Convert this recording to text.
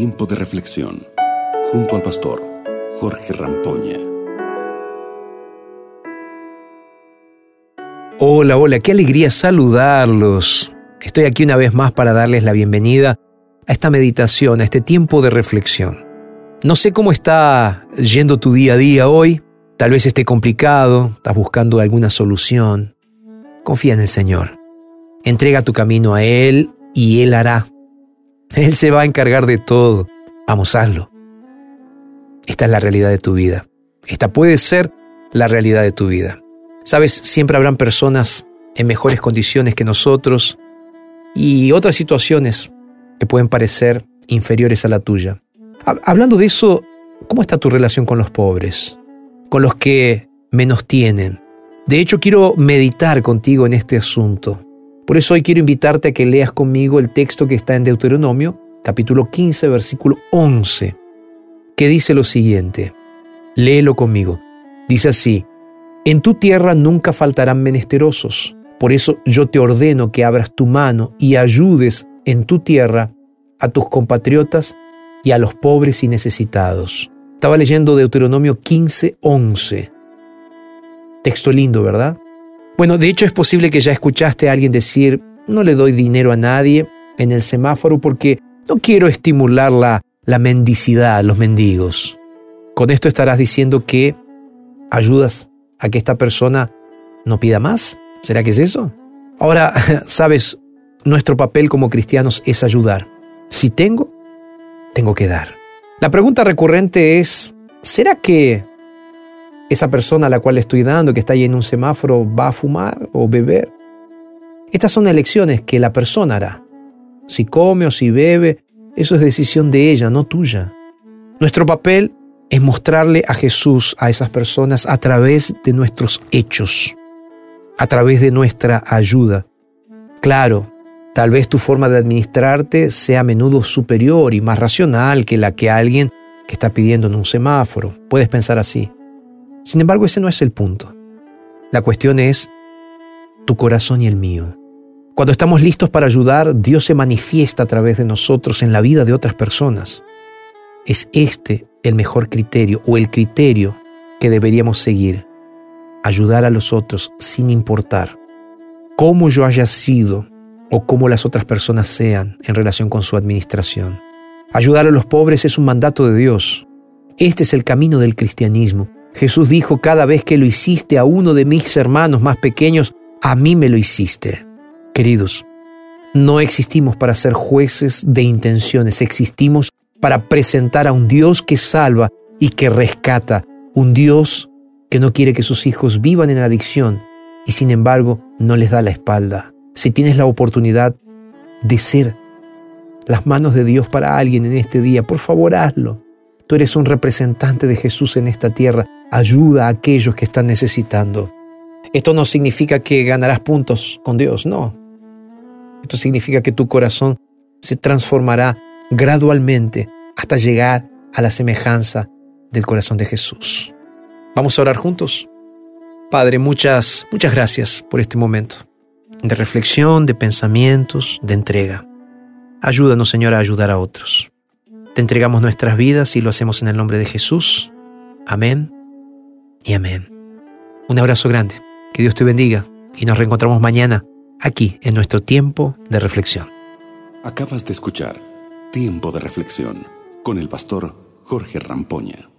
Tiempo de reflexión junto al pastor Jorge Rampoña. Hola, hola, qué alegría saludarlos. Estoy aquí una vez más para darles la bienvenida a esta meditación, a este tiempo de reflexión. No sé cómo está yendo tu día a día hoy, tal vez esté complicado, estás buscando alguna solución. Confía en el Señor. Entrega tu camino a Él y Él hará. Él se va a encargar de todo. Vamos. Esta es la realidad de tu vida. Esta puede ser la realidad de tu vida. Sabes, siempre habrán personas en mejores condiciones que nosotros y otras situaciones que pueden parecer inferiores a la tuya. Hablando de eso, ¿cómo está tu relación con los pobres? Con los que menos tienen. De hecho, quiero meditar contigo en este asunto. Por eso hoy quiero invitarte a que leas conmigo el texto que está en Deuteronomio, capítulo 15, versículo 11, que dice lo siguiente. Léelo conmigo. Dice así, En tu tierra nunca faltarán menesterosos, por eso yo te ordeno que abras tu mano y ayudes en tu tierra a tus compatriotas y a los pobres y necesitados. Estaba leyendo Deuteronomio 15, 11. Texto lindo, ¿verdad? Bueno, de hecho es posible que ya escuchaste a alguien decir, no le doy dinero a nadie en el semáforo porque no quiero estimular la, la mendicidad, los mendigos. Con esto estarás diciendo que ayudas a que esta persona no pida más. ¿Será que es eso? Ahora, sabes, nuestro papel como cristianos es ayudar. Si tengo, tengo que dar. La pregunta recurrente es, ¿será que esa persona a la cual estoy dando, que está ahí en un semáforo, va a fumar o beber. Estas son elecciones que la persona hará. Si come o si bebe, eso es decisión de ella, no tuya. Nuestro papel es mostrarle a Jesús a esas personas a través de nuestros hechos, a través de nuestra ayuda. Claro, tal vez tu forma de administrarte sea a menudo superior y más racional que la que alguien que está pidiendo en un semáforo. Puedes pensar así. Sin embargo, ese no es el punto. La cuestión es tu corazón y el mío. Cuando estamos listos para ayudar, Dios se manifiesta a través de nosotros en la vida de otras personas. Es este el mejor criterio o el criterio que deberíamos seguir. Ayudar a los otros sin importar cómo yo haya sido o cómo las otras personas sean en relación con su administración. Ayudar a los pobres es un mandato de Dios. Este es el camino del cristianismo Jesús dijo, cada vez que lo hiciste a uno de mis hermanos más pequeños, a mí me lo hiciste. Queridos, no existimos para ser jueces de intenciones, existimos para presentar a un Dios que salva y que rescata, un Dios que no quiere que sus hijos vivan en adicción y sin embargo no les da la espalda. Si tienes la oportunidad de ser las manos de Dios para alguien en este día, por favor hazlo. Tú eres un representante de Jesús en esta tierra ayuda a aquellos que están necesitando. Esto no significa que ganarás puntos con Dios, no. Esto significa que tu corazón se transformará gradualmente hasta llegar a la semejanza del corazón de Jesús. Vamos a orar juntos. Padre, muchas, muchas gracias por este momento de reflexión, de pensamientos, de entrega. Ayúdanos, Señor, a ayudar a otros. Te entregamos nuestras vidas y lo hacemos en el nombre de Jesús. Amén y amén. Un abrazo grande, que Dios te bendiga y nos reencontramos mañana aquí en nuestro tiempo de reflexión. Acabas de escuchar Tiempo de Reflexión con el pastor Jorge Rampoña.